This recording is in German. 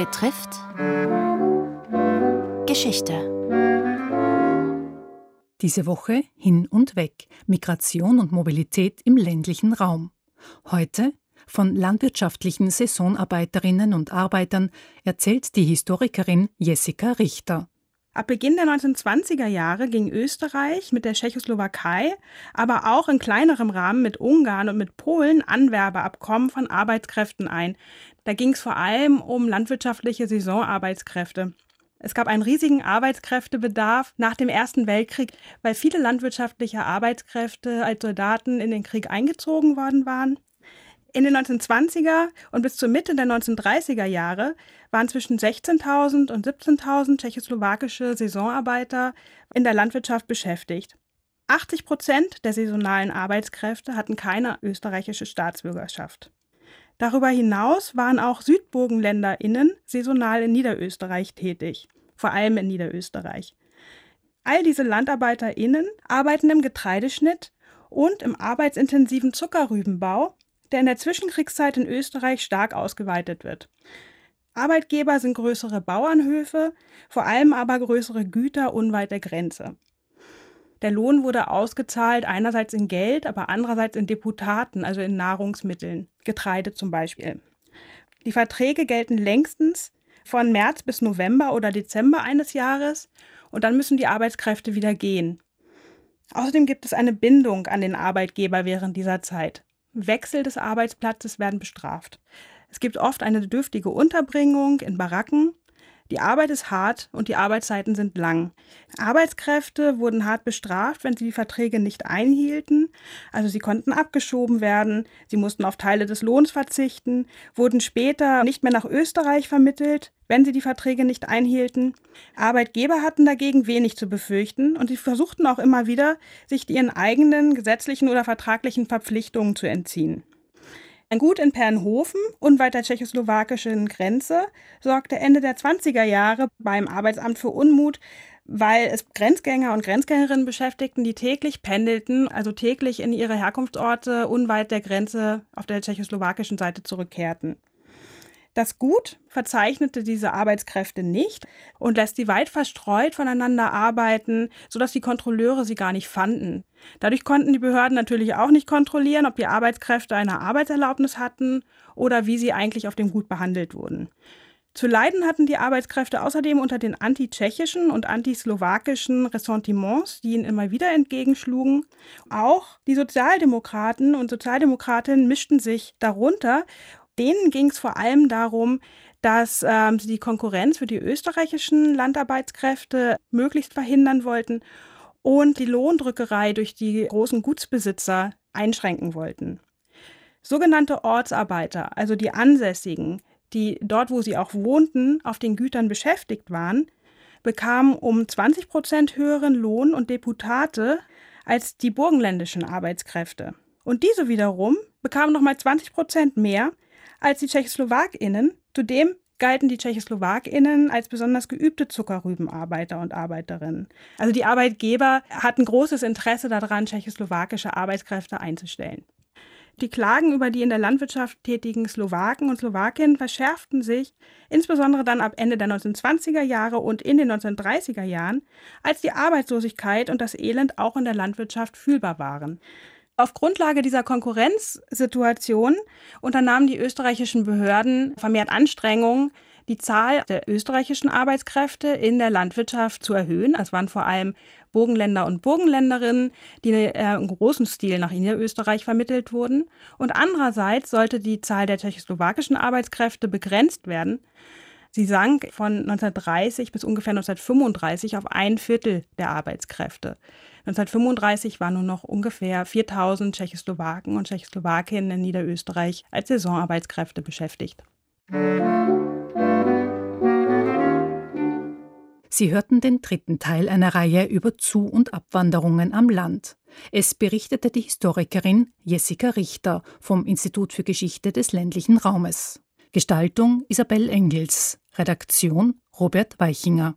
betrifft Geschichte. Diese Woche hin und weg Migration und Mobilität im ländlichen Raum. Heute von landwirtschaftlichen Saisonarbeiterinnen und Arbeitern erzählt die Historikerin Jessica Richter. Ab Beginn der 1920er Jahre ging Österreich mit der Tschechoslowakei, aber auch in kleinerem Rahmen mit Ungarn und mit Polen Anwerbeabkommen von Arbeitskräften ein. Da ging es vor allem um landwirtschaftliche Saisonarbeitskräfte. Es gab einen riesigen Arbeitskräftebedarf nach dem Ersten Weltkrieg, weil viele landwirtschaftliche Arbeitskräfte als Soldaten in den Krieg eingezogen worden waren. In den 1920er und bis zur Mitte der 1930er Jahre waren zwischen 16.000 und 17.000 tschechoslowakische Saisonarbeiter in der Landwirtschaft beschäftigt. 80 Prozent der saisonalen Arbeitskräfte hatten keine österreichische Staatsbürgerschaft. Darüber hinaus waren auch SüdburgenländerInnen saisonal in Niederösterreich tätig, vor allem in Niederösterreich. All diese LandarbeiterInnen arbeiten im Getreideschnitt und im arbeitsintensiven Zuckerrübenbau der in der Zwischenkriegszeit in Österreich stark ausgeweitet wird. Arbeitgeber sind größere Bauernhöfe, vor allem aber größere Güter unweit der Grenze. Der Lohn wurde ausgezahlt einerseits in Geld, aber andererseits in Deputaten, also in Nahrungsmitteln, Getreide zum Beispiel. Die Verträge gelten längstens von März bis November oder Dezember eines Jahres und dann müssen die Arbeitskräfte wieder gehen. Außerdem gibt es eine Bindung an den Arbeitgeber während dieser Zeit. Wechsel des Arbeitsplatzes werden bestraft. Es gibt oft eine dürftige Unterbringung in Baracken. Die Arbeit ist hart und die Arbeitszeiten sind lang. Arbeitskräfte wurden hart bestraft, wenn sie die Verträge nicht einhielten. Also sie konnten abgeschoben werden, sie mussten auf Teile des Lohns verzichten, wurden später nicht mehr nach Österreich vermittelt, wenn sie die Verträge nicht einhielten. Arbeitgeber hatten dagegen wenig zu befürchten und sie versuchten auch immer wieder, sich ihren eigenen gesetzlichen oder vertraglichen Verpflichtungen zu entziehen. Ein Gut in Pernhofen, unweit der tschechoslowakischen Grenze, sorgte Ende der 20er Jahre beim Arbeitsamt für Unmut, weil es Grenzgänger und Grenzgängerinnen beschäftigten, die täglich pendelten, also täglich in ihre Herkunftsorte unweit der Grenze auf der tschechoslowakischen Seite zurückkehrten. Das Gut verzeichnete diese Arbeitskräfte nicht und lässt sie weit verstreut voneinander arbeiten, sodass die Kontrolleure sie gar nicht fanden. Dadurch konnten die Behörden natürlich auch nicht kontrollieren, ob die Arbeitskräfte eine Arbeitserlaubnis hatten oder wie sie eigentlich auf dem Gut behandelt wurden. Zu leiden hatten die Arbeitskräfte außerdem unter den antitschechischen und antislowakischen Ressentiments, die ihnen immer wieder entgegenschlugen. Auch die Sozialdemokraten und Sozialdemokratinnen mischten sich darunter denen ging es vor allem darum, dass ähm, sie die Konkurrenz für die österreichischen Landarbeitskräfte möglichst verhindern wollten und die Lohndrückerei durch die großen Gutsbesitzer einschränken wollten. Sogenannte Ortsarbeiter, also die Ansässigen, die dort, wo sie auch wohnten, auf den Gütern beschäftigt waren, bekamen um 20 Prozent höheren Lohn und Deputate als die burgenländischen Arbeitskräfte. Und diese wiederum bekamen nochmal 20 Prozent mehr als die TschechoslowakInnen. Zudem galten die TschechoslowakInnen als besonders geübte Zuckerrübenarbeiter und Arbeiterinnen. Also die Arbeitgeber hatten großes Interesse daran, tschechoslowakische Arbeitskräfte einzustellen. Die Klagen über die in der Landwirtschaft tätigen Slowaken und Slowakinnen verschärften sich, insbesondere dann ab Ende der 1920er Jahre und in den 1930er Jahren, als die Arbeitslosigkeit und das Elend auch in der Landwirtschaft fühlbar waren. Auf Grundlage dieser Konkurrenzsituation unternahmen die österreichischen Behörden vermehrt Anstrengungen, die Zahl der österreichischen Arbeitskräfte in der Landwirtschaft zu erhöhen. Es waren vor allem Burgenländer und Burgenländerinnen, die äh, im großen Stil nach Niederösterreich vermittelt wurden. Und andererseits sollte die Zahl der tschechoslowakischen Arbeitskräfte begrenzt werden. Sie sank von 1930 bis ungefähr 1935 auf ein Viertel der Arbeitskräfte. 1935 waren nur noch ungefähr 4000 Tschechoslowaken und Tschechoslowakinnen in Niederösterreich als Saisonarbeitskräfte beschäftigt. Sie hörten den dritten Teil einer Reihe über Zu- und Abwanderungen am Land. Es berichtete die Historikerin Jessica Richter vom Institut für Geschichte des ländlichen Raumes. Gestaltung Isabel Engels, Redaktion Robert Weichinger.